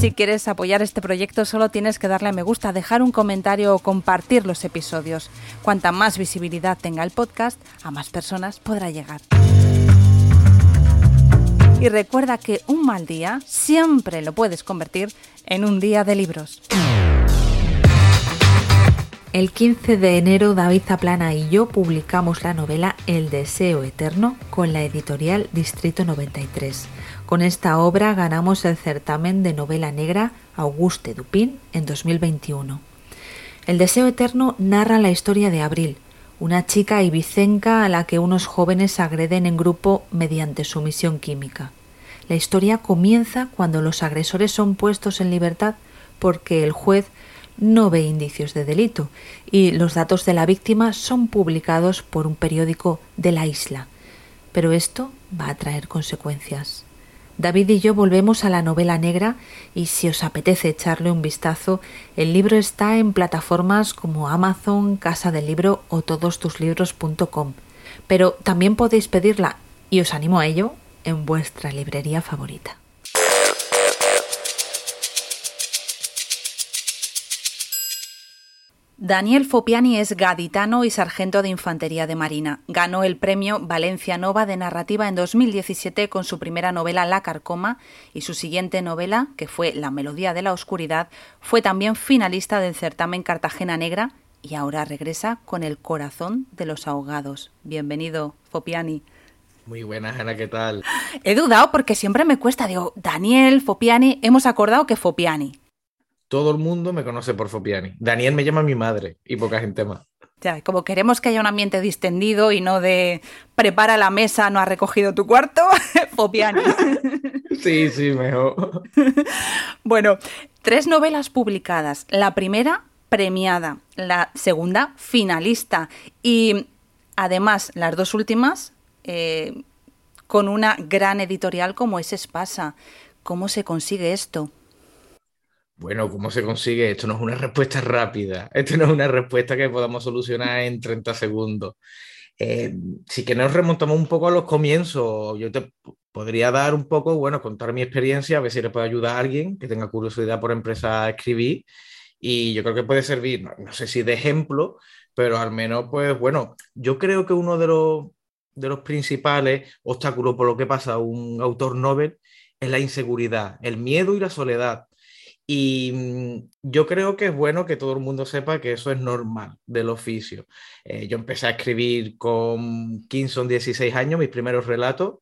Si quieres apoyar este proyecto solo tienes que darle a me gusta, dejar un comentario o compartir los episodios. Cuanta más visibilidad tenga el podcast, a más personas podrá llegar. Y recuerda que un mal día siempre lo puedes convertir en un día de libros. El 15 de enero David Zaplana y yo publicamos la novela El Deseo Eterno con la editorial Distrito 93. Con esta obra ganamos el certamen de novela negra Auguste Dupin en 2021. El Deseo Eterno narra la historia de Abril, una chica ibicenca a la que unos jóvenes agreden en grupo mediante sumisión química. La historia comienza cuando los agresores son puestos en libertad porque el juez no ve indicios de delito y los datos de la víctima son publicados por un periódico de la isla. Pero esto va a traer consecuencias. David y yo volvemos a la novela negra y si os apetece echarle un vistazo, el libro está en plataformas como Amazon, Casa del Libro o todostuslibros.com. Pero también podéis pedirla, y os animo a ello, en vuestra librería favorita. Daniel Fopiani es gaditano y sargento de Infantería de Marina. Ganó el premio Valencia Nova de Narrativa en 2017 con su primera novela La Carcoma y su siguiente novela, que fue La Melodía de la Oscuridad, fue también finalista del certamen Cartagena Negra y ahora regresa con El Corazón de los Ahogados. Bienvenido, Fopiani. Muy buenas, Ana, ¿qué tal? He dudado porque siempre me cuesta. Digo, Daniel, Fopiani, hemos acordado que Fopiani todo el mundo me conoce por Fopiani. Daniel me llama mi madre y poca gente más. Ya, como queremos que haya un ambiente distendido y no de prepara la mesa, no ha recogido tu cuarto, Fopiani. Sí, sí, mejor. Bueno, tres novelas publicadas. La primera, premiada. La segunda, finalista. Y además, las dos últimas, eh, con una gran editorial como es Espasa. ¿Cómo se consigue esto? Bueno, ¿cómo se consigue? Esto no es una respuesta rápida, esto no es una respuesta que podamos solucionar en 30 segundos. Eh, si que nos remontamos un poco a los comienzos, yo te podría dar un poco, bueno, contar mi experiencia, a ver si le puedo ayudar a alguien que tenga curiosidad por empezar a escribir. Y yo creo que puede servir, no, sé si de ejemplo, pero al menos, pues bueno, yo creo que uno de los, de los principales obstáculos por lo que pasa un autor novel es la inseguridad, el miedo y la soledad. Y mm, yo creo que es bueno que todo el mundo sepa que eso es normal del oficio. Eh, yo empecé a escribir con 15 o 16 años mis primeros relatos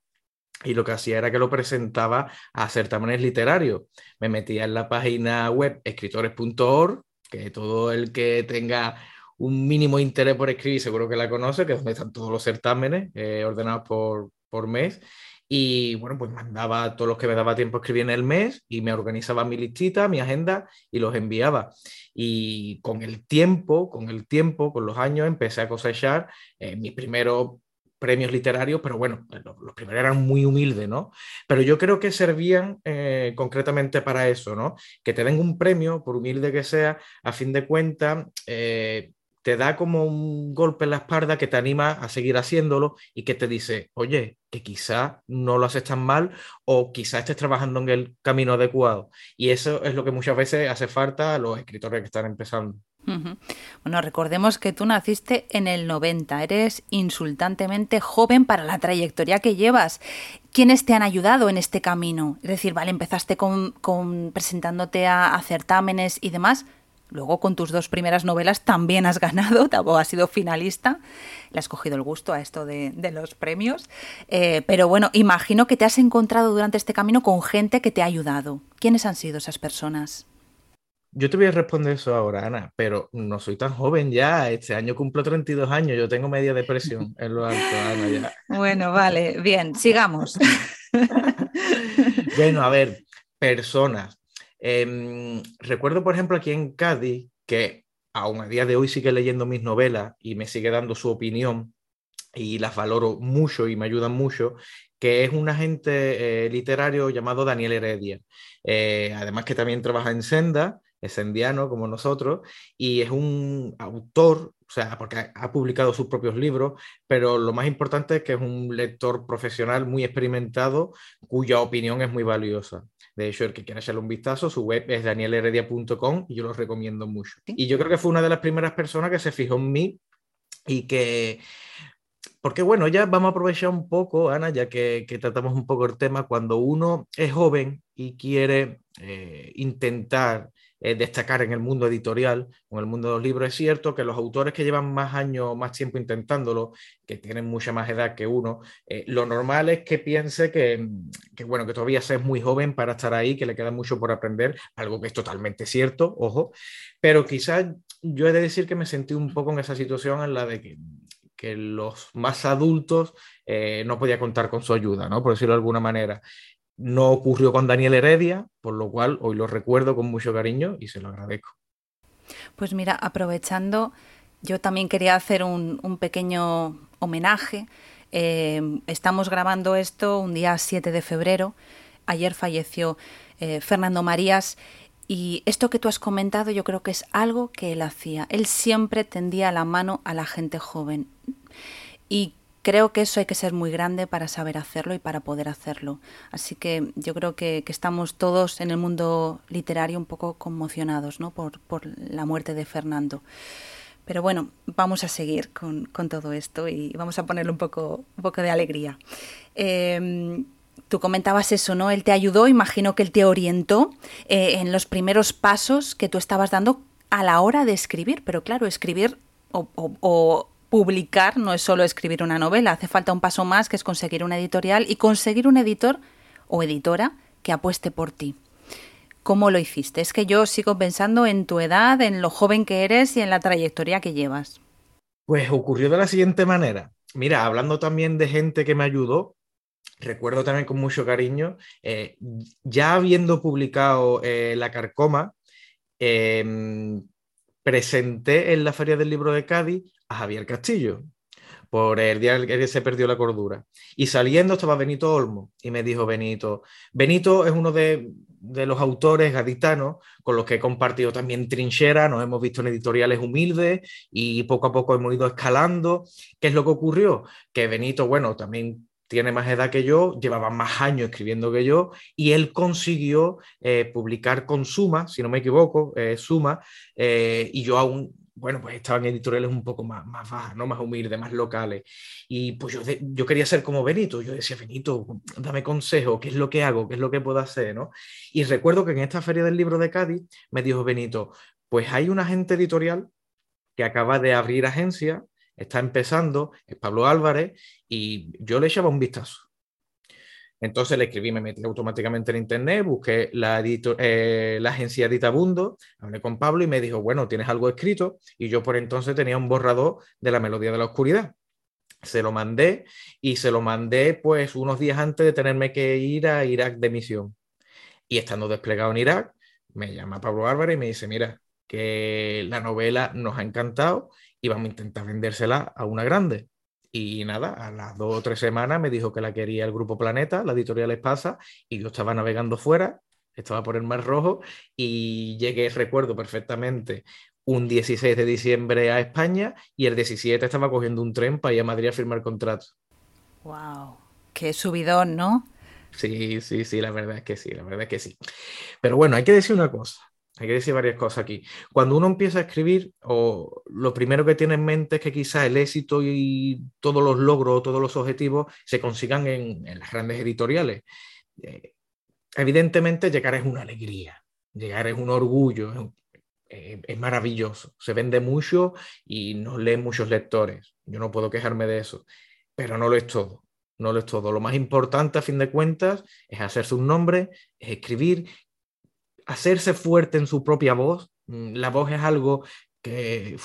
y lo que hacía era que lo presentaba a certámenes literarios. Me metía en la página web escritores.org, que todo el que tenga un mínimo interés por escribir seguro que la conoce, que es donde están todos los certámenes eh, ordenados por, por mes. Y bueno, pues mandaba todos los que me daba tiempo escribir en el mes y me organizaba mi listita, mi agenda y los enviaba. Y con el tiempo, con el tiempo, con los años, empecé a cosechar eh, mis primeros premios literarios, pero bueno, pues los, primeros eran muy humildes, ¿no? Pero yo creo que servían eh, concretamente para eso, ¿no? Que te den un premio, por humilde que sea, a fin de cuentas, eh, te da como un golpe en la espalda que te anima a seguir haciéndolo y que te dice, oye, que quizá no lo haces tan mal o quizá estés trabajando en el camino adecuado. Y eso es lo que muchas veces hace falta a los escritores que están empezando. Bueno, recordemos que tú naciste en el 90, eres insultantemente joven para la trayectoria que llevas. ¿Quiénes te han ayudado en este camino? Es decir, vale, empezaste con, presentándote a certámenes y demás, Luego con tus dos primeras novelas también has ganado, tampoco has sido finalista, le has cogido el gusto a esto de, los premios. Eh, pero bueno, imagino que te has encontrado durante este camino con gente que te ha ayudado. ¿Quiénes han sido esas personas? Yo te voy a responder eso ahora, Ana, pero no soy tan joven ya. Este año cumplo 32 años, yo tengo media depresión en lo alto, Ana, ya. Bueno, vale, bien, sigamos. bueno, a ver, personas. Em, recuerdo, por ejemplo, aquí en Cádiz, que aún a día de hoy sigue leyendo mis novelas y me sigue dando su opinión, y las valoro mucho y me ayudan mucho, que es un agente eh, literario llamado Daniel Heredia. Eh, además que también trabaja en Senda, es sendiano como nosotros, y es un autor, o sea, porque ha, publicado sus propios libros, pero lo más importante es que es un lector profesional muy experimentado, cuya opinión es muy valiosa. De hecho, el que quiera echarle un vistazo, su web es danielheredia.com y yo lo recomiendo mucho. Y yo creo que fue una de las primeras personas que se fijó en mí y que porque bueno, ya vamos a aprovechar un poco, Ana, ya que, tratamos un poco el tema, cuando uno es joven y quiere eh, intentar eh, destacar en el mundo editorial en el mundo de los libros, es cierto que los autores que llevan más años, más tiempo intentándolo, que tienen mucha más edad que uno, eh, lo normal es que piense que, bueno, que todavía es muy joven para estar ahí, que le queda mucho por aprender, algo que es totalmente cierto, ojo, pero quizás yo he de decir que me sentí un poco en esa situación en la de que que los más adultos eh, no podía contar con su ayuda, ¿no? por decirlo de alguna manera. No ocurrió con Daniel Heredia, por lo cual hoy lo recuerdo con mucho cariño y se lo agradezco. Pues mira, aprovechando, yo también quería hacer un, pequeño homenaje. Eh, estamos grabando esto un día 7 de febrero. Ayer falleció eh, Fernando Marías y esto que tú has comentado yo creo que es algo que él hacía. Él siempre tendía la mano a la gente joven. Y creo que eso hay que ser muy grande para saber hacerlo y para poder hacerlo. Así que yo creo que, estamos todos en el mundo literario un poco conmocionados ¿no? por, la muerte de Fernando. Pero bueno, vamos a seguir con, todo esto y vamos a ponerle un poco, un poco de alegría. Em, tú comentabas eso, ¿no? Él te ayudó, imagino que él te orientó eh, en los primeros pasos que tú estabas dando a la hora de escribir, pero claro, escribir publicar no es solo escribir una novela, hace falta un paso más que es conseguir una editorial y conseguir un editor o editora que apueste por ti. ¿Cómo lo hiciste? Es que yo sigo pensando en tu edad, en lo joven que eres y en la trayectoria que llevas. Pues ocurrió de la siguiente manera. Mira, hablando también de gente que me ayudó, recuerdo también con mucho cariño, eh, ya habiendo publicado eh, La Carcoma, em, presenté en la Feria del Libro de Cádiz a Javier Castillo por el día que se perdió la cordura. Y saliendo estaba Benito Olmo y me dijo Benito, Benito es uno de, de, los autores gaditanos con los que he compartido también trinchera, nos hemos visto en editoriales humildes y poco a poco hemos ido escalando. ¿Qué es lo que ocurrió? Que Benito, bueno, también tiene más edad que yo, llevaba más años escribiendo que yo, y él consiguió eh, publicar con Suma, si no me equivoco, eh, Suma, eh, y yo aún, bueno, pues estaba en editoriales un poco más, más bajas, ¿no? más humildes, más locales. Y pues yo, yo quería ser como Benito, yo decía, Benito, dame consejo, ¿qué es lo que hago? ¿Qué es lo que puedo hacer? ¿no? Y recuerdo que en esta feria del libro de Cádiz me dijo Benito, pues hay un agente editorial que acaba de abrir agencia está empezando, es Pablo Álvarez, y yo le echaba un vistazo. Entonces le escribí, me metí automáticamente en internet, busqué la, eh, la agencia Editabundo, hablé con Pablo y me dijo, bueno, tienes algo escrito, y yo por entonces tenía un borrador de la melodía de la oscuridad. Se lo mandé y se lo mandé pues unos días antes de tenerme que ir a Irak de misión. Y estando desplegado en Irak, me llama Pablo Álvarez y me dice, mira, que la novela nos ha encantado y vamos a intentar vendérsela a una grande. Y nada, a las dos o tres semanas me dijo que la quería el Grupo Planeta, la editorial Espasa, y yo estaba navegando fuera, estaba por el Mar Rojo y llegué, recuerdo perfectamente, un 16 de diciembre a España y el 17 estaba cogiendo un tren para ir a Madrid a firmar contrato. ¡Wow! ¡Qué subidón, ¿no? Sí, sí, sí, la verdad es que sí, la verdad es que sí. Pero bueno, hay que decir una cosa. Hay que decir varias cosas aquí. Cuando uno empieza a escribir, o lo primero que tiene en mente es que quizás el éxito y todos los logros, todos los objetivos se consigan en, las grandes editoriales. Eh, evidentemente, llegar es una alegría, llegar es un orgullo, es, es, maravilloso. Se vende mucho y nos leen muchos lectores. Yo no puedo quejarme de eso, pero no lo es todo. No lo es todo. Lo más importante, a fin de cuentas, es hacerse un nombre, es escribir hacerse fuerte en su propia voz. Mm, la voz es algo que,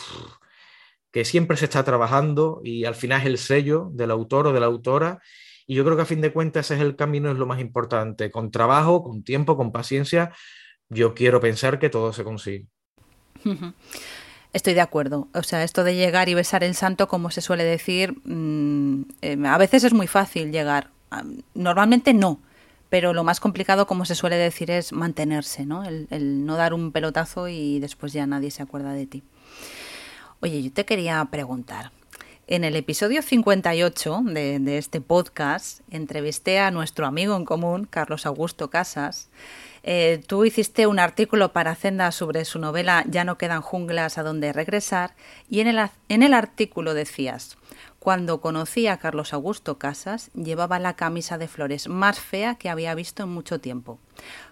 que siempre se está trabajando y al final es el sello del autor o de la autora. Y yo creo que a fin de cuentas ese es el camino, es lo más importante. Con trabajo, con tiempo, con paciencia, yo quiero pensar que todo se consigue. Estoy de acuerdo. O sea, esto de llegar y besar el santo, como se suele decir, mm, eh, a veces es muy fácil llegar. Ah, normalmente no, pero lo más complicado, como se suele decir, es mantenerse, ¿no? El, no dar un pelotazo y después ya nadie se acuerda de ti. Oye, yo te quería preguntar. En el episodio 58 de, de este podcast entrevisté a nuestro amigo en común, Carlos Augusto Casas, eh, tú hiciste un artículo para Zenda sobre su novela Ya no quedan junglas a donde regresar y en el, en el artículo decías, cuando conocí a Carlos Augusto Casas, llevaba la camisa de flores más fea que había visto en mucho tiempo.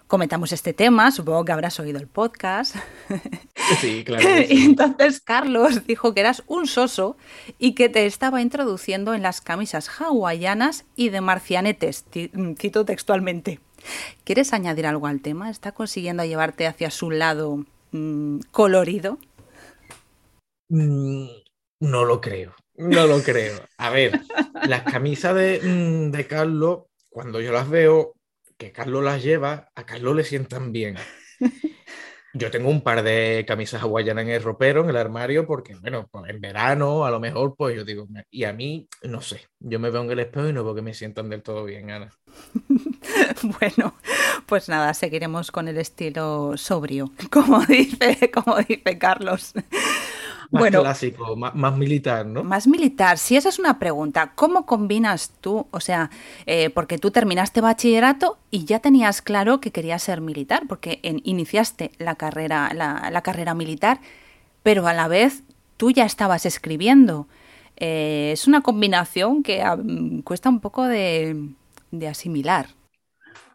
Comentamos este tema, supongo que habrás oído el podcast. Sí, claro. y entonces Carlos dijo que eras un soso y que te estaba introduciendo en las camisas hawaianas y de marcianetes, cito textualmente. ¿Quieres añadir algo al tema? ¿Está consiguiendo llevarte hacia su lado mm, colorido? Mm, no lo creo, no lo creo. A ver, las camisas de, mm, de Carlos, cuando yo las veo, que Carlos las lleva, a Carlos le sientan bien. Yo tengo un par de camisas hawaianas en el ropero, en el armario, porque, bueno, pues en verano, a lo mejor, pues yo digo, y a mí, no sé, yo me veo en el espejo y no veo que me sientan del todo bien, Ana. bueno, pues nada, seguiremos con el estilo sobrio, como dice, como dice Carlos. Más bueno, clásico, más, militar, ¿no? Más militar, si esa es una pregunta, ¿cómo combinas tú, o sea, eh, porque tú terminaste bachillerato y ya tenías claro que querías ser militar, porque iniciaste la carrera, la, carrera militar, pero a la vez tú ya estabas escribiendo. Eh, es una combinación que ah, cuesta un poco de, de asimilar.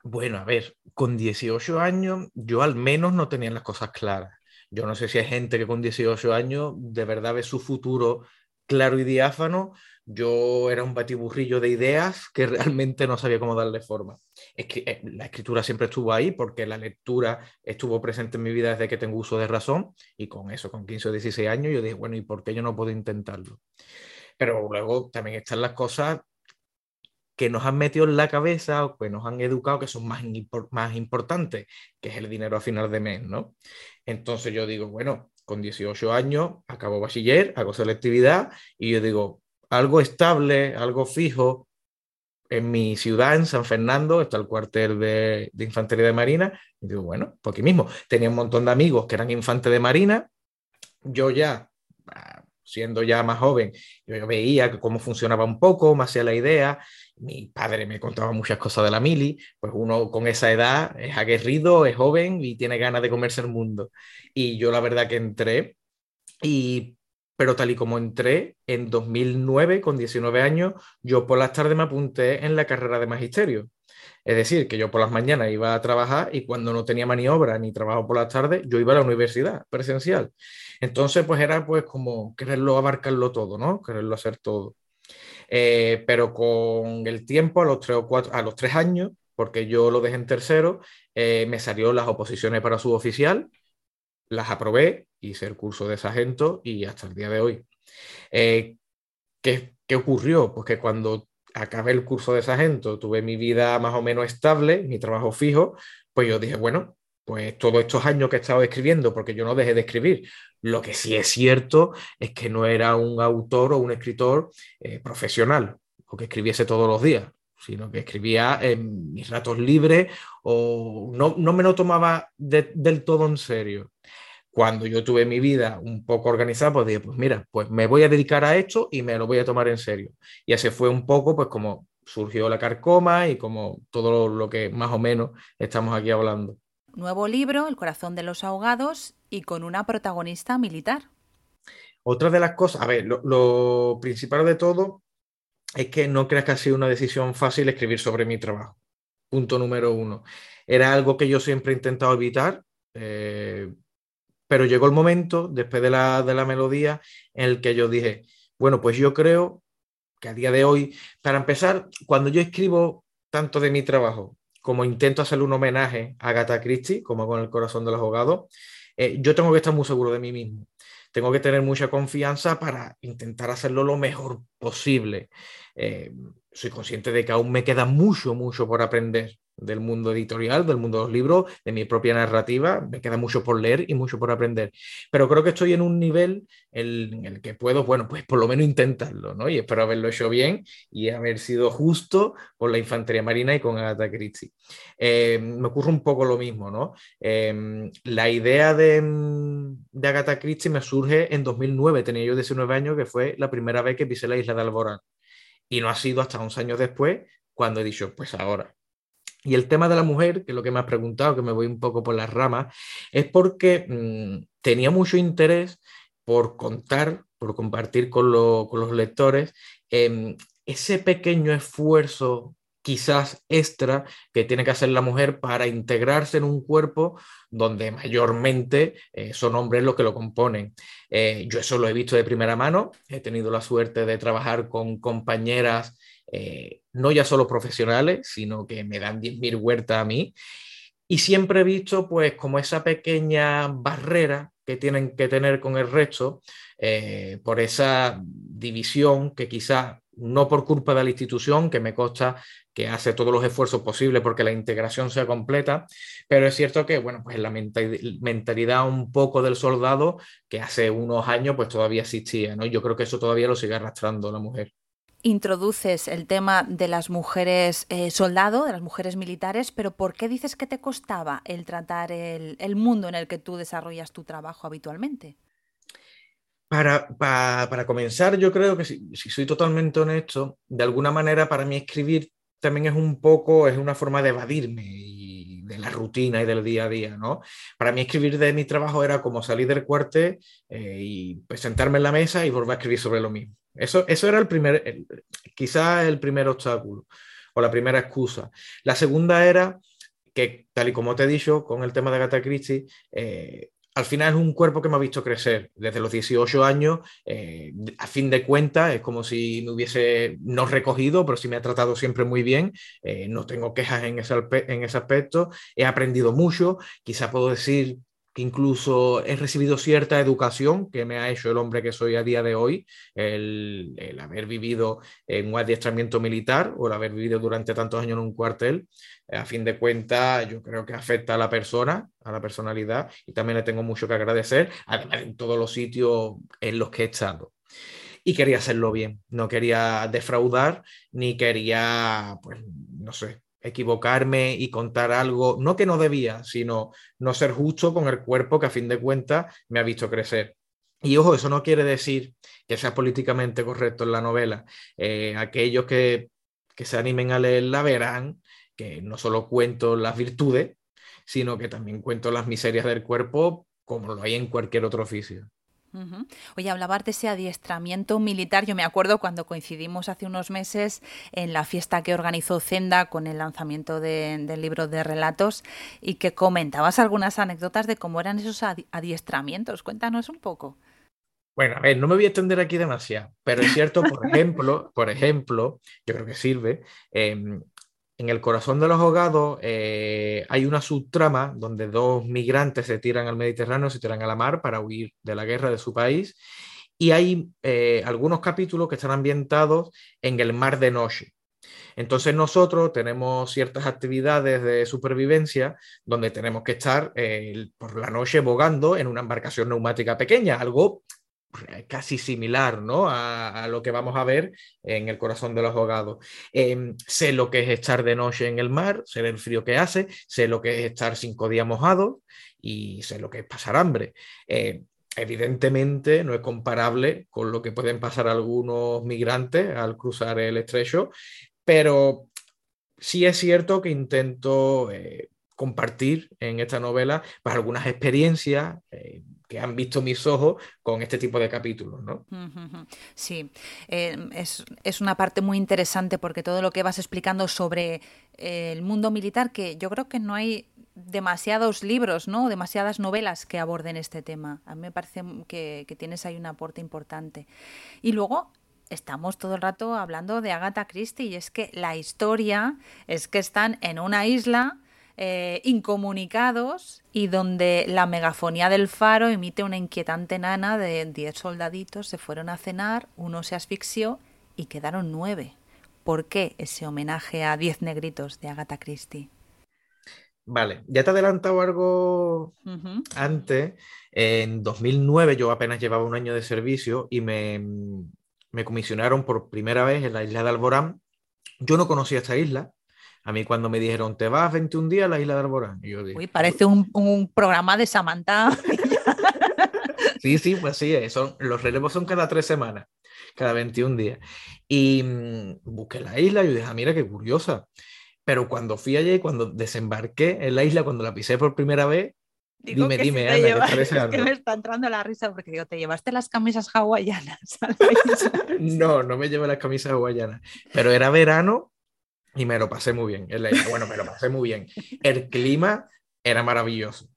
Bueno, a ver, con 18 años yo al menos no tenía las cosas claras. Yo no sé si hay gente que con 18 años de verdad ve su futuro claro y diáfano. Yo era un batiburrillo de ideas que realmente no sabía cómo darle forma. Es que eh, la escritura siempre estuvo ahí porque la lectura estuvo presente en mi vida desde que tengo uso de razón y con eso, con 15 o 16 años, yo dije, bueno, ¿y por qué yo no puedo intentarlo? Pero luego también están las cosas que nos han metido en la cabeza o que nos han educado que son más, más importantes, que es el dinero a final de mes, ¿no? Entonces yo digo, bueno, con 18 años acabo bachiller, hago selectividad y yo digo, algo estable, algo fijo. En mi ciudad, en San Fernando, está el cuartel de, Infantería de Marina. Y digo, bueno, pues aquí mismo. Tenía un montón de amigos que eran infantes de Marina. Yo ya siendo ya más joven, yo veía cómo funcionaba un poco, me hacía la idea, mi padre me contaba muchas cosas de la mili, pues uno con esa edad es aguerrido, es joven y tiene ganas de comerse el mundo. Y yo la verdad que entré, y, pero tal y como entré en 2009, con 19 años, yo por las tardes me apunté en la carrera de magisterio. Es decir, que yo por las mañanas iba a trabajar y cuando no tenía maniobra ni trabajo por las tardes, yo iba a la universidad presencial. Entonces, pues era pues como quererlo abarcarlo todo, ¿no? Quererlo hacer todo. Eh, pero con el tiempo, a los tres o cuatro, a los tres años, porque yo lo dejé en tercero, eh, me salió las oposiciones para suboficial, las aprobé, hice el curso de sargento y hasta el día de hoy. Eh, ¿qué, ¿Qué ocurrió? Pues que cuando acabé el curso de sargento, tuve mi vida más o menos estable, mi trabajo fijo, pues yo dije, bueno, pues todos estos años que he estado escribiendo, porque yo no dejé de escribir, lo que sí es cierto es que no era un autor o un escritor eh, profesional, o que escribiese todos los días, sino que escribía en mis ratos libres o no, me lo tomaba del todo en serio. Cuando yo tuve mi vida un poco organizada, pues dije, pues mira, pues me voy a dedicar a esto y me lo voy a tomar en serio. Y así fue un poco, pues como surgió la carcoma y como todo lo que más o menos estamos aquí hablando nuevo libro, El corazón de los ahogados, y con una protagonista militar. Otra de las cosas, a ver, lo, principal de todo es que no creas que ha sido una decisión fácil escribir sobre mi trabajo. Punto número uno. Era algo que yo siempre he intentado evitar, eh, pero llegó el momento, después de la, de la melodía, en el que yo dije, bueno, pues yo creo que a día de hoy, para empezar, cuando yo escribo tanto de mi trabajo como intento hacerle un homenaje a Agatha Christie, como con el corazón de los eh, yo tengo que estar muy seguro de mí mismo. Tengo que tener mucha confianza para intentar hacerlo lo mejor posible. Eh, soy consciente de que aún me queda mucho, mucho por aprender. Del mundo editorial, del mundo de los libros, de mi propia narrativa. Me queda mucho por leer y mucho por aprender. Pero creo que estoy en un nivel en el que puedo, bueno, pues por lo menos intentarlo, ¿no? Y espero haberlo hecho bien y haber sido justo con la infantería marina y con Agatha Christie. Eh, me ocurre un poco lo mismo, ¿no? Eh, la idea de, de Agatha Christie me surge en 2009, tenía yo 19 años, que fue la primera vez que pisé la isla de Alborán. Y no ha sido hasta unos años después cuando he dicho, pues ahora. Y el tema de la mujer, que es lo que me has preguntado, que me voy un poco por las ramas, es porque mm, tenía mucho interés por contar, por compartir con, los lectores em, ese pequeño esfuerzo quizás extra que tiene que hacer la mujer para integrarse en un cuerpo donde mayormente eh, son hombres los que lo componen. Eh, yo eso lo he visto de primera mano, he tenido la suerte de trabajar con compañeras eh, no ya solo profesionales, sino que me dan 10.000 huertas a mí. Y siempre he visto pues como esa pequeña barrera que tienen que tener con el resto por esa división que quizás no por culpa de la institución, que me consta que hace todos los esfuerzos posibles porque la integración sea completa, pero es cierto que, bueno, pues la mentalidad un poco del soldado que hace unos años pues todavía existía, ¿no? Yo creo que eso todavía lo sigue arrastrando la mujer introduces el tema de las mujeres eh, soldado, de las mujeres militares, pero ¿por qué dices que te costaba el tratar el, mundo en el que tú desarrollas tu trabajo habitualmente? Para, para, comenzar, yo creo que si, si, soy totalmente honesto, de alguna manera para mí escribir también es un poco, es una forma de evadirme y de la rutina y del día a día, ¿no? Para mí escribir de mi trabajo era como salir del cuartel eh, y pues, sentarme en la mesa y volver a escribir sobre lo mismo. Eso, eso era el primer, quizás el primer obstáculo o la primera excusa. La segunda era que, tal y como te he dicho, con el tema de Agatha Christie, eh, al final es un cuerpo que me ha visto crecer desde los 18 años. Eh, a fin de cuentas, es como si me hubiese no recogido, pero sí me ha tratado siempre muy bien. Eh, no tengo quejas en ese, en ese aspecto. He aprendido mucho. Quizá puedo decir incluso he recibido cierta educación que me ha hecho el hombre que soy a día de hoy, el, haber vivido en un adiestramiento militar o el haber vivido durante tantos años en un cuartel. A fin de cuentas, yo creo que afecta a la persona, a la personalidad, y también le tengo mucho que agradecer, además en todos los sitios en los que he estado y quería hacerlo bien. No quería defraudar ni quería, pues, no sé, equivocarme y contar algo, no que no debía, sino no ser justo con el cuerpo que a fin de cuentas me ha visto crecer. Y ojo, eso no quiere decir que sea políticamente correcto en la novela. Eh, aquellos que, que se animen a leerla verán que no solo cuento las virtudes, sino que también cuento las miserias del cuerpo como lo hay en cualquier otro oficio. Oye, hablabas de ese adiestramiento militar. Yo me acuerdo cuando coincidimos hace unos meses en la fiesta que organizó Zenda con el lanzamiento del libro de relatos y que comentabas algunas anécdotas de cómo eran esos adiestramientos. Cuéntanos un poco. Bueno, a ver, no me voy a extender aquí demasiado, pero es cierto, por ejemplo, por ejemplo, yo creo que sirve, em, en el corazón de los ahogados eh, hay una subtrama donde dos migrantes se tiran al Mediterráneo, se tiran a la mar para huir de la guerra de su país. Y hay eh, algunos capítulos que están ambientados en el mar de noche. Entonces nosotros tenemos ciertas actividades de supervivencia donde tenemos que estar eh, por la noche bogando en una embarcación neumática pequeña, algo casi similar ¿no? a, lo que vamos a ver en el corazón de los ahogados. Em, sé lo que es estar de noche en el mar, sé el frío que hace, sé lo que es estar cinco días mojados y sé lo que es pasar hambre. Eh, evidentemente no es comparable con lo que pueden pasar algunos migrantes al cruzar el estrecho, pero sí es cierto que intento eh, compartir en esta novela pues, algunas experiencias. Eh, que han visto mis ojos con este tipo de capítulos, ¿no? Sí, eh, es, una parte muy interesante porque todo lo que vas explicando sobre eh, el mundo militar, que yo creo que no hay demasiados libros, ¿no? Demasiadas novelas que aborden este tema. A mí me parece que, que tienes ahí un aporte importante. Y luego estamos todo el rato hablando de Agatha Christie y es que la historia es que están en una isla eh, incomunicados y donde la megafonía del faro emite una inquietante nana de 10 soldaditos se fueron a cenar, uno se asfixió y quedaron nueve. ¿Por qué ese homenaje a 10 negritos de Agatha Christie? Vale, ya te he adelantado algo antes. En 2009 yo apenas llevaba un año de servicio y me, me comisionaron por primera vez en la isla de Alborán. Yo no conocía esta isla. A mí cuando me dijeron, te vas 21 días a la isla de Alborán. yo Uy, parece un, un, programa de Samantha. sí, sí, pues sí, eh, son, los relevos son cada tres semanas, cada 21 días. Y mm, busqué la isla y yo dije, ah, mira qué curiosa. Pero cuando fui allí, cuando desembarqué en la isla, cuando la pisé por primera vez, dime, dime, Ana, es que me está entrando la risa porque digo, ¿te llevaste las camisas hawaianas? no, no me llevé las camisas hawaianas, pero era verano y me lo pasé muy bien. Bueno, me lo pasé muy bien. El clima era maravilloso.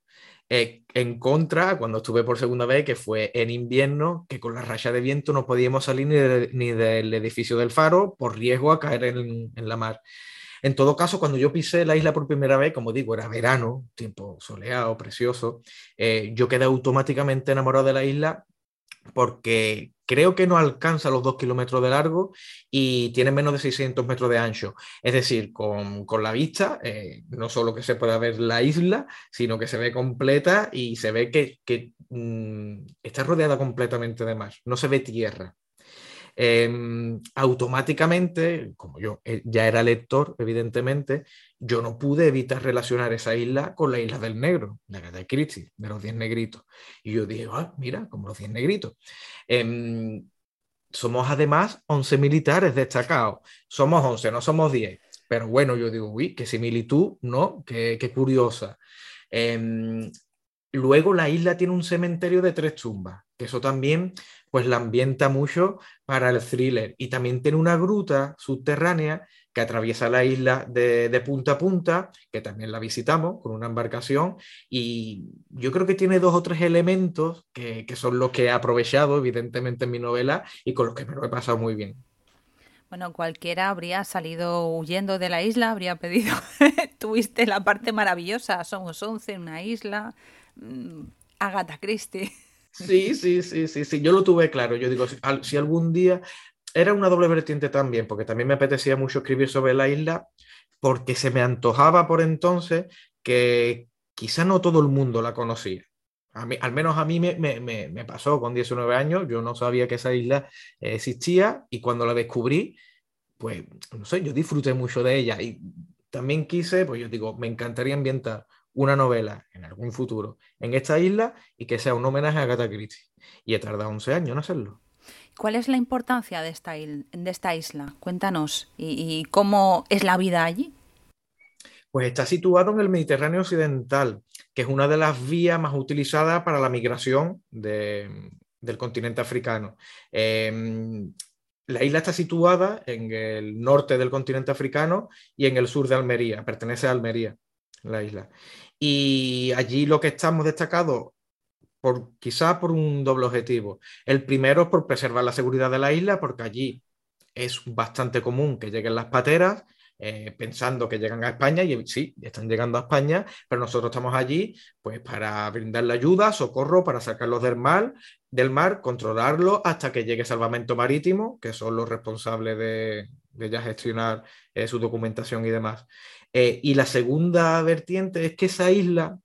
Eh, en contra, cuando estuve por segunda vez, que fue en invierno, que con la raya de viento no podíamos salir ni, del edificio del faro por riesgo a caer en, en la mar. En todo caso, cuando yo pisé la isla por primera vez, como digo, era verano, tiempo soleado, precioso, eh, yo quedé automáticamente enamorado de la isla porque creo que no alcanza los dos kilómetros de largo y tiene menos de 600 metros de ancho. Es decir, con, la vista, eh, no solo que se pueda ver la isla, sino que se ve completa y se ve que, mm, está rodeada completamente de mar, no se ve tierra. Em, automáticamente, como yo eh, ya era lector, evidentemente, yo no pude evitar relacionar esa isla con la isla del negro, de de Christie, de los 10 negritos. Y yo dije, ah, mira, como los 10 negritos. Em, somos además 11 militares destacados. Somos 11, no somos 10. Pero bueno, yo digo, uy, qué similitud, ¿no? Qué, curiosa. Em, luego la isla tiene un cementerio de tres tumbas, que eso también pues la ambienta mucho para el thriller. Y también tiene una gruta subterránea que atraviesa la isla de, punta a punta, que también la visitamos con una embarcación. Y yo creo que tiene dos o tres elementos que, son los que he aprovechado, evidentemente, en mi novela y con los que me lo he pasado muy bien. Bueno, cualquiera habría salido huyendo de la isla, habría pedido, tuviste la parte maravillosa, somos 11 en una isla, mm, Agatha Christie. Sí, sí, sí, sí, sí, yo lo tuve claro. Yo digo, si, algún día era una doble vertiente también, porque también me apetecía mucho escribir sobre la isla, porque se me antojaba por entonces que quizá no todo el mundo la conocía. A mí, al menos a mí me, me, me, pasó con 19 años, yo no sabía que esa isla existía y cuando la descubrí, pues, no sé, yo disfruté mucho de ella y también quise, pues yo digo, me encantaría ambientar una novela en algún futuro en esta isla y que sea un homenaje a Agatha Christie. Y he tardado 11 años en hacerlo. ¿Cuál es la importancia de esta, de esta isla? Cuéntanos. ¿Y, cómo es la vida allí? Pues está situado en el Mediterráneo Occidental, que es una de las vías más utilizadas para la migración del continente africano. Em, la isla está situada en el norte del continente africano y en el sur de Almería, pertenece a Almería la isla. Y allí lo que estamos destacados, por, quizá por un doble objetivo. El primero es por preservar la seguridad de la isla, porque allí es bastante común que lleguen las pateras. Eh, pensando que llegan a España y sí, están llegando a España, pero nosotros estamos allí pues para brindarle ayuda, socorro, para sacarlos del mar, del mar, controlarlo hasta que llegue salvamento marítimo, que son los responsables de, ya gestionar eh, su documentación y demás. Eh, y la segunda vertiente es que esa isla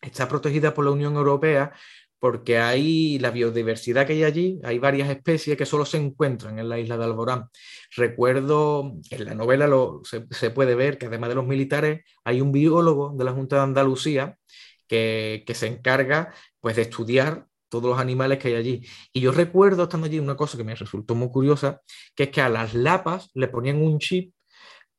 está protegida por la Unión Europea porque hay la biodiversidad que hay allí, hay varias especies que solo se encuentran en la isla de Alborán. Recuerdo, en la novela se, puede ver que además de los militares, hay un biólogo de la Junta de Andalucía que, que se encarga pues, de estudiar todos los animales que hay allí. Y yo recuerdo estando allí una cosa que me resultó muy curiosa, que es que a las lapas le ponían un chip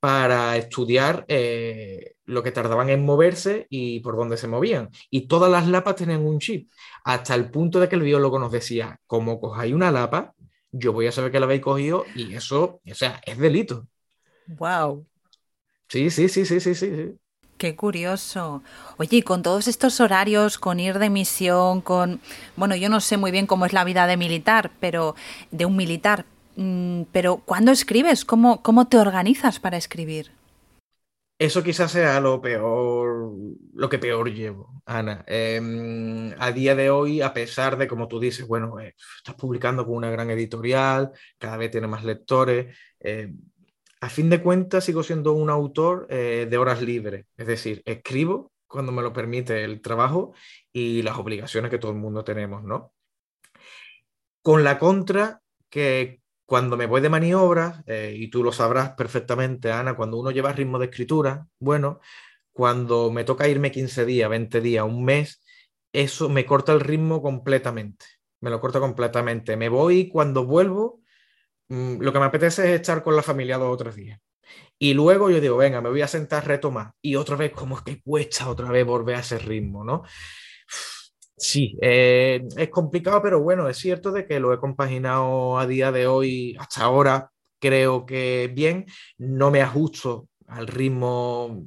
para estudiar eh, lo que tardaban en moverse y por dónde se movían. Y todas las lapas tenían un chip, hasta el punto de que el biólogo nos decía, como cojáis una lapa, yo voy a saber que la habéis cogido y eso, o sea, es delito. Wow. Sí, sí, sí, sí, sí, sí. Qué curioso. Oye, con todos estos horarios, con ir de misión, con... Bueno, yo no sé muy bien cómo es la vida de militar, pero de un militar, Mm, pero ¿cuándo escribes? ¿Cómo, ¿Cómo te organizas para escribir? Eso quizás sea lo peor, lo que peor llevo, Ana. Em, a día de hoy, a pesar de, como tú dices, bueno, eh, estás publicando con una gran editorial, cada vez tiene más lectores, eh, a fin de cuentas sigo siendo un autor eh, de horas libres, es decir, escribo cuando me lo permite el trabajo y las obligaciones que todo el mundo tenemos, ¿no? Con la contra que cuando me voy de maniobras, eh, y tú lo sabrás perfectamente, Ana, cuando uno lleva ritmo de escritura, bueno, cuando me toca irme 15 días, 20 días, un mes, eso me corta el ritmo completamente, me lo corta completamente. Me voy cuando vuelvo, mm, lo que me apetece es estar con la familia dos o tres días. Y luego yo digo, venga, me voy a sentar, retomar. Y otra vez, como es que cuesta otra vez volver a ese ritmo, ¿no? Sí, eh, es complicado, pero bueno, es cierto de que lo he compaginado a día de hoy, hasta ahora creo que bien, no me ajusto al ritmo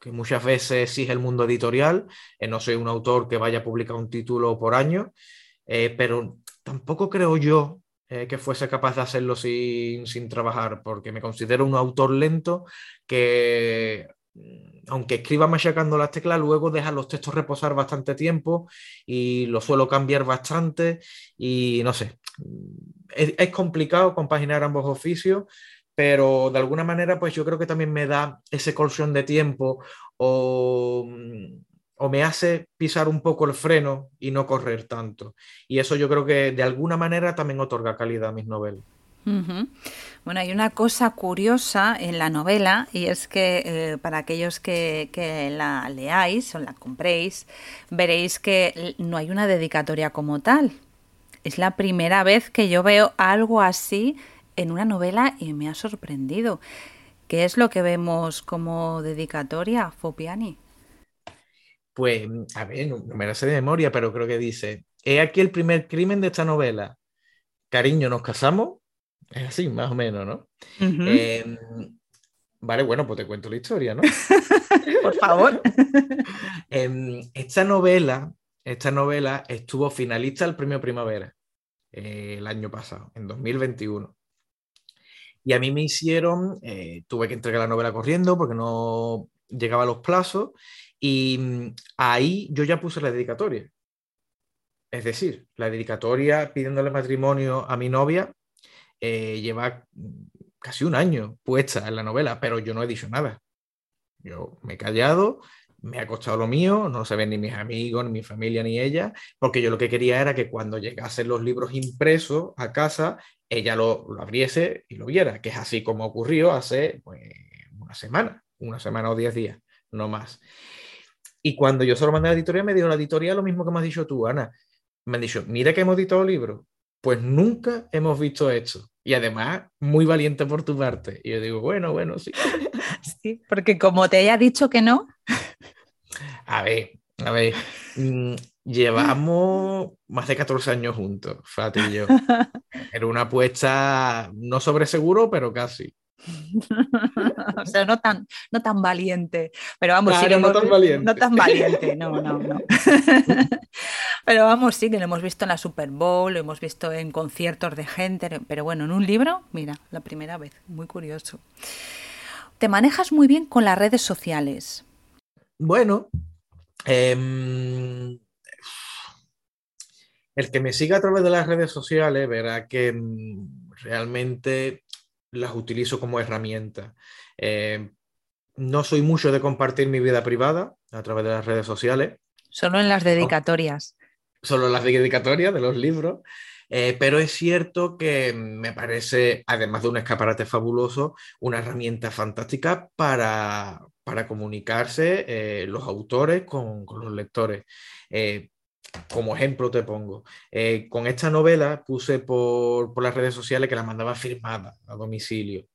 que muchas veces exige el mundo editorial, eh, no soy un autor que vaya a publicar un título por año, eh, pero tampoco creo yo que fuese capaz de hacerlo sin, sin trabajar, porque me considero un autor lento que aunque escriba machacando las teclas, luego deja los textos reposar bastante tiempo y lo suelo cambiar bastante y no sé, es, complicado compaginar ambos oficios, pero de alguna manera pues yo creo que también me da ese colchón de tiempo o, o me hace pisar un poco el freno y no correr tanto. Y eso yo creo que de alguna manera también otorga calidad a mis novelas. Bueno, hay una cosa curiosa en la novela y es que eh, para aquellos que, la leáis o la compréis, veréis que no hay una dedicatoria como tal. Es la primera vez que yo veo algo así en una novela y me ha sorprendido. ¿Qué es lo que vemos como dedicatoria, Fopiani? Pues, a ver, no, no me la sé de memoria, pero creo que dice, he aquí el primer crimen de esta novela. Cariño, ¿nos casamos? Es así, más o menos, ¿no? Em, vale, bueno, pues te cuento la historia, ¿no? Por favor. Em, esta novela, esta novela estuvo finalista al Premio Primavera eh, el año pasado, en 2021. Y a mí me hicieron, eh, tuve que entregar la novela corriendo porque no llegaba los plazos y mm, ahí yo ya puse la dedicatoria. Es decir, la dedicatoria pidiéndole matrimonio a mi novia eh, lleva casi un año puesta en la novela, pero yo no he dicho nada. Yo me he callado, me ha costado lo mío, no se ven ni mis amigos, ni mi familia, ni ella, porque yo lo que quería era que cuando llegasen los libros impresos a casa, ella lo, abriese y lo viera, que es así como ocurrió hace pues, una semana, una semana o diez días, no más. Y cuando yo solo mandé a la editorial, me dio la editorial lo mismo que me has dicho tú, Ana. Me han dicho, mira que hemos editado libros, pues nunca hemos visto esto. Y además, muy valiente por tu parte. Y yo digo, bueno, bueno, sí. Sí, porque como te haya dicho que no. A ver, a ver. Mm, llevamos más de 14 años juntos, Fati y yo. Era una apuesta no sobre seguro, pero casi. o sea, no tan, no tan valiente. Pero vamos, sí no tan valiente. No tan valiente, no, no, no. pero vamos, sí, que lo hemos visto en la Super Bowl, lo hemos visto en conciertos de gente, pero bueno, en un libro, mira, la primera vez, muy curioso. Te manejas muy bien con las redes sociales. Bueno, em, el que me siga a través de las redes sociales verá que mm, realmente las utilizo como herramienta. Eh, no soy mucho de compartir mi vida privada a través de las redes sociales. Solo en las dedicatorias. solo en las dedicatorias de los libros. Eh, pero es cierto que me parece, además de un escaparate fabuloso, una herramienta fantástica para, comunicarse eh, los autores con, los lectores como ejemplo te pongo, eh, con esta novela puse por, las redes sociales que la mandaba firmada a domicilio.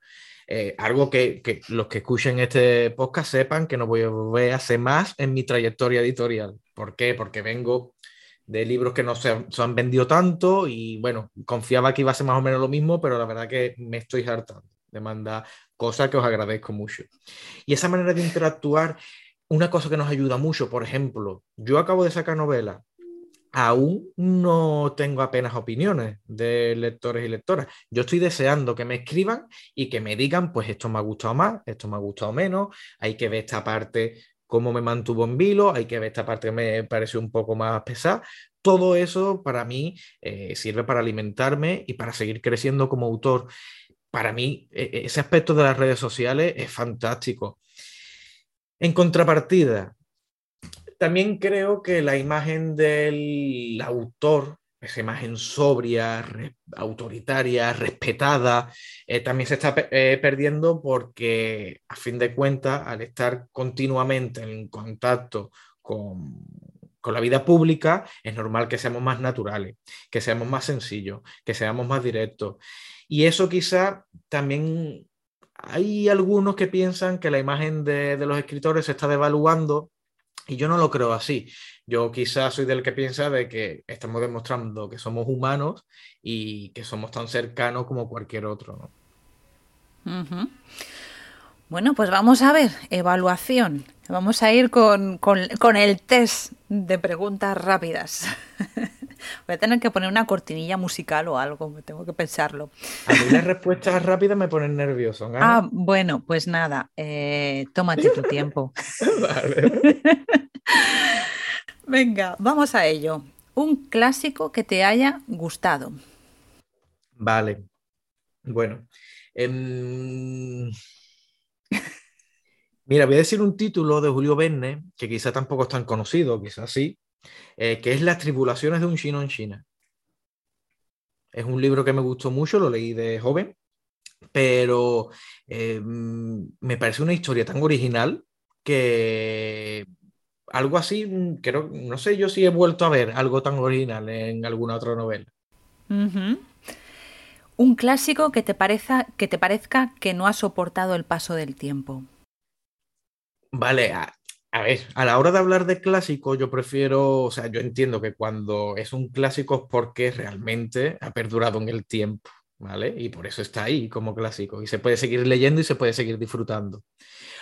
Eh, algo que, los que escuchen este podcast sepan que no voy a, hacer más en mi trayectoria editorial. ¿Por qué? Porque vengo de libros que no se se han, vendido tanto y bueno, confiaba que iba a ser más o menos lo mismo, pero la verdad que me estoy hartando de mandar cosas que os agradezco mucho. Y esa manera de interactuar, una cosa que nos ayuda mucho, por ejemplo, yo acabo de sacar novela aún no tengo apenas opiniones de lectores y lectoras. Yo estoy deseando que me escriban y que me digan, pues esto me ha gustado más, esto me ha gustado menos, hay que ver esta parte cómo me mantuvo en vilo, hay que ver esta parte que me pareció un poco más pesada. Todo eso para mí eh, sirve para alimentarme y para seguir creciendo como autor. para mí e, e, ese aspecto de las redes sociales es fantástico. En contrapartida, también creo que la imagen del autor, esa imagen sobria, autoritaria, respetada, eh, también se está eh, perdiendo porque, a fin de cuentas, al estar continuamente en contacto con, con la vida pública, es normal que seamos más naturales, que seamos más sencillos, que seamos más directos. Y eso quizá también hay algunos que piensan que la imagen de, los escritores se está devaluando y yo no lo creo así. Yo quizás soy del que piensa de que estamos demostrando que somos humanos y que somos tan cercanos como cualquier otro. Bueno, pues vamos a ver, evaluación. Vamos a ir con, con el test de preguntas rápidas. Voy a tener que poner una cortinilla musical o algo, me tengo que pensarlo. A mí las respuestas rápidas me ponen nervioso. Ah, bueno, pues nada, eh, tómate tu tiempo. vale. Venga, vamos a ello. Un clásico que te haya gustado. Vale. Bueno. Em, mira, voy a decir un título de Julio Verne, que quizá tampoco es tan conocido, quizás sí, eh, que es Las tribulaciones de un chino en China. Es un libro que me gustó mucho, lo leí de joven, pero eh, me parece una historia tan original que algo así, creo, no sé yo si he vuelto a ver algo tan original en alguna otra novela. Un clásico que te, que te parezca que no ha soportado el paso del tiempo. Vale, a ver, a la hora de hablar de clásico, yo prefiero, o sea, yo entiendo que cuando es un clásico es porque realmente ha perdurado en el tiempo, ¿vale? Y por eso está ahí como clásico. Y se puede seguir leyendo y se puede seguir disfrutando.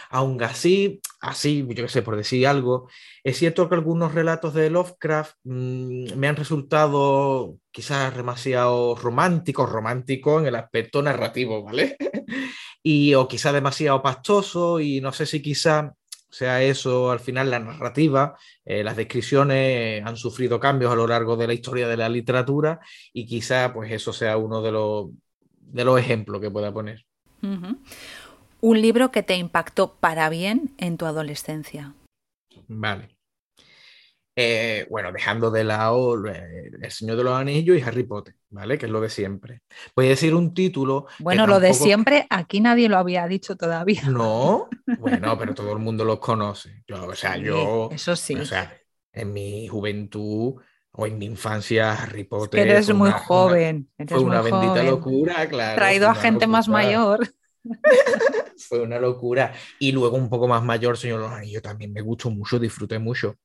Aún así, así, yo qué sé, por decir algo, es cierto que algunos relatos de Lovecraft mm, me han resultado quizás demasiado románticos, románticos en el aspecto narrativo, ¿vale? y o quizás demasiado pastoso y no sé si quizá sea eso al final la narrativa, eh, las descripciones han sufrido cambios a lo largo de la historia de la literatura y quizá pues eso sea uno de los, de los ejemplos que pueda poner. Un libro que te impactó para bien en tu adolescencia. Vale. Eh, bueno, dejando de lado eh, El Señor de los Anillos y Harry Potter, ¿vale? Que es lo de siempre. Voy a decir un título. Bueno, lo de siempre, aquí nadie lo había dicho todavía. No, bueno, pero todo el mundo los conoce. Yo, o sea, yo. Eso sí. O sea, en mi juventud o en mi infancia, Harry Potter. eres muy joven. fue una bendita locura, claro. Traído a gente más mayor. Fue una locura. Y luego un poco más mayor, Señor los Anillos, también me gustó mucho, disfruté mucho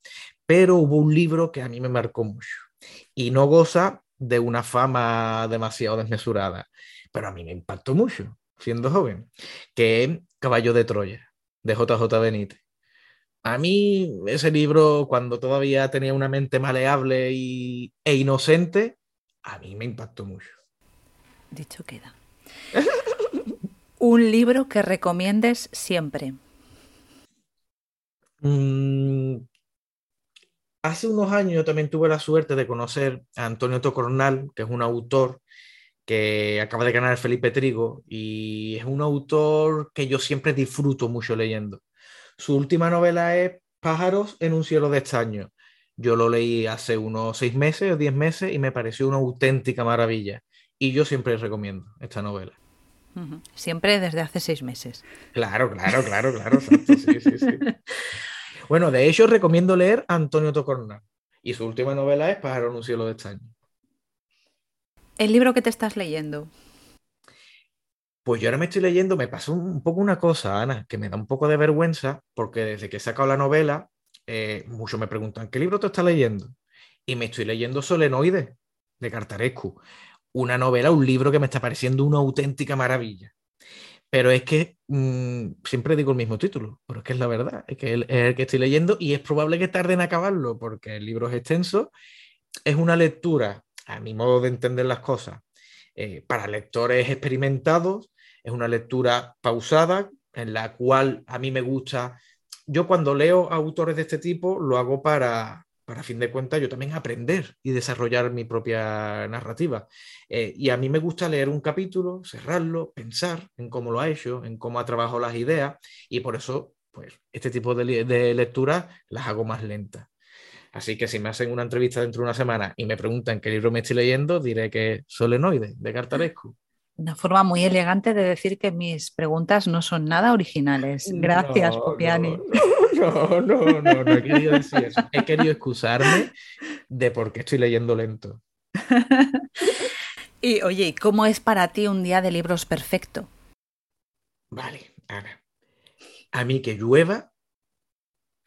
pero hubo un libro que a mí me marcó mucho y no goza de una fama demasiado desmesurada, pero a mí me impactó mucho siendo joven, que es Caballo de Troya, de JJ Benítez. A mí ese libro, cuando todavía tenía una mente maleable y, e inocente, a mí me impactó mucho. Dicho queda. un libro que recomiendes siempre. Mm, Hace unos años también tuve la suerte de conocer a Antonio Tocornal, que es un autor que acaba de ganar Felipe Trigo y es un autor que yo siempre disfruto mucho leyendo. Su última novela es Pájaros en un cielo de estaño. Yo lo leí hace unos seis meses o diez meses y me pareció una auténtica maravilla. Y yo siempre recomiendo esta novela. Siempre desde hace seis meses. Claro, claro, claro, claro. sí, sí, sí. Bueno, de hecho, recomiendo leer Antonio Tocornal. Y su última novela es Pájaro en un cielo de estaño. ¿El libro que te estás leyendo? Pues yo ahora me estoy leyendo, me pasó un poco una cosa, Ana, que me da un poco de vergüenza, porque desde que he sacado la novela, eh, muchos me preguntan, ¿qué libro te estás leyendo? Y me estoy leyendo Solenoide, de Cartarescu. Una novela, un libro que me está pareciendo una auténtica maravilla. Pero es que mm, siempre digo el mismo título, pero es que es la verdad, es que el que estoy leyendo y es probable que tarde en acabarlo porque el libro es extenso. Es una lectura, a mi modo de entender las cosas, eh, para lectores experimentados, es una lectura pausada en la cual a mí me gusta, yo cuando leo autores de este tipo lo hago para, para fin de cuentas yo también aprender y desarrollar mi propia narrativa. Eh, y a mí me gusta leer un capítulo, cerrarlo, pensar en cómo lo ha hecho, en cómo ha trabajado las ideas y por eso, pues, este tipo de, de lecturas las hago más lentas. Así que si me hacen una entrevista dentro de una semana y me preguntan qué libro me estoy leyendo, diré que Solenoide, de Cartarescu. Una forma muy elegante de decir que mis preguntas no son nada originales. Gracias, Popiani. No, no, no, no, he querido decir eso. He querido excusarme de por qué estoy leyendo lento. y oye, ¿cómo es para ti un día de libros perfecto? Vale, Ana. A mí que llueva,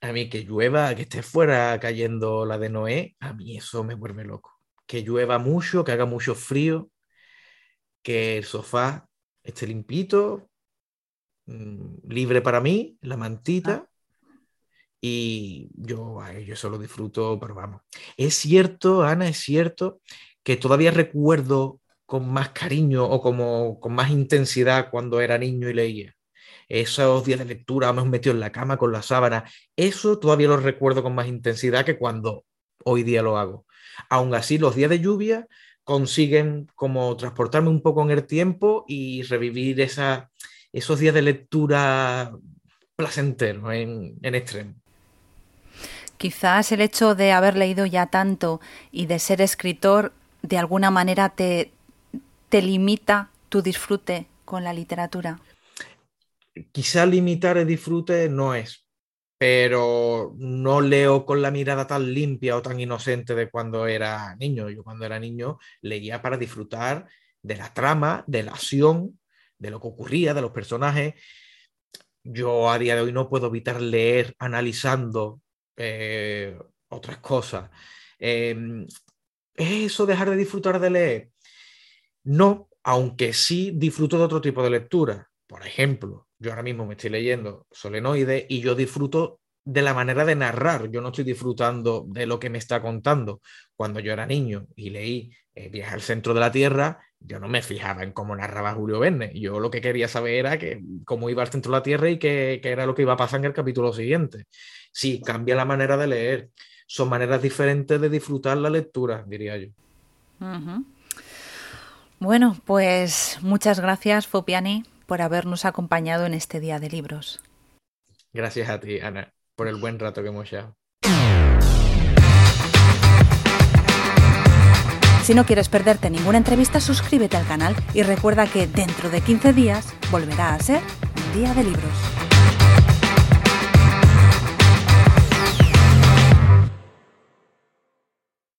a mí que llueva, que esté fuera cayendo la de Noé, a mí eso me vuelve loco. Que llueva mucho, que haga mucho frío, que el sofá esté limpito, mm, libre para mí, la mantita. Y yo, yo eso lo disfruto, pero vamos. Es cierto, Ana, es cierto que todavía recuerdo con más cariño o como con más intensidad cuando era niño y leía. Esos días de lectura, me metido en la cama con la sábana, eso todavía lo recuerdo con más intensidad que cuando hoy día lo hago. Aún así, los días de lluvia consiguen como transportarme un poco en el tiempo y revivir esa, esos días de lectura placenteros en, en extremo. Quizás el hecho de haber leído ya tanto y de ser escritor de alguna manera te, te limita tu disfrute con la literatura. Quizá limitar el disfrute no es, pero no leo con la mirada tan limpia o tan inocente de cuando era niño. Yo cuando era niño leía para disfrutar de la trama, de la acción, de lo que ocurría, de los personajes. Yo a día de hoy no puedo evitar leer analizando eh, otras cosas. Em, ¿Es eso dejar de disfrutar de leer? No, aunque sí disfruto de otro tipo de lectura. Por ejemplo, yo ahora mismo me estoy leyendo Solenoide y yo disfruto de la manera de narrar, yo no estoy disfrutando de lo que me está contando. Cuando yo era niño y leí eh, Viaje al centro de la Tierra, yo no me fijaba en cómo narraba Julio Verne. Yo lo que quería saber era que, cómo iba al centro de la Tierra y qué, era lo que iba a pasar en el capítulo siguiente. Sí, cambia la manera de leer. Son maneras diferentes de disfrutar la lectura, diría yo. Bueno, pues muchas gracias, Fopiani, por habernos acompañado en este día de libros. Gracias a ti, Ana, por el buen rato que hemos llevado. Si no quieres perderte ninguna entrevista, suscríbete al canal y recuerda que dentro de 15 días volverá a ser un día de libros.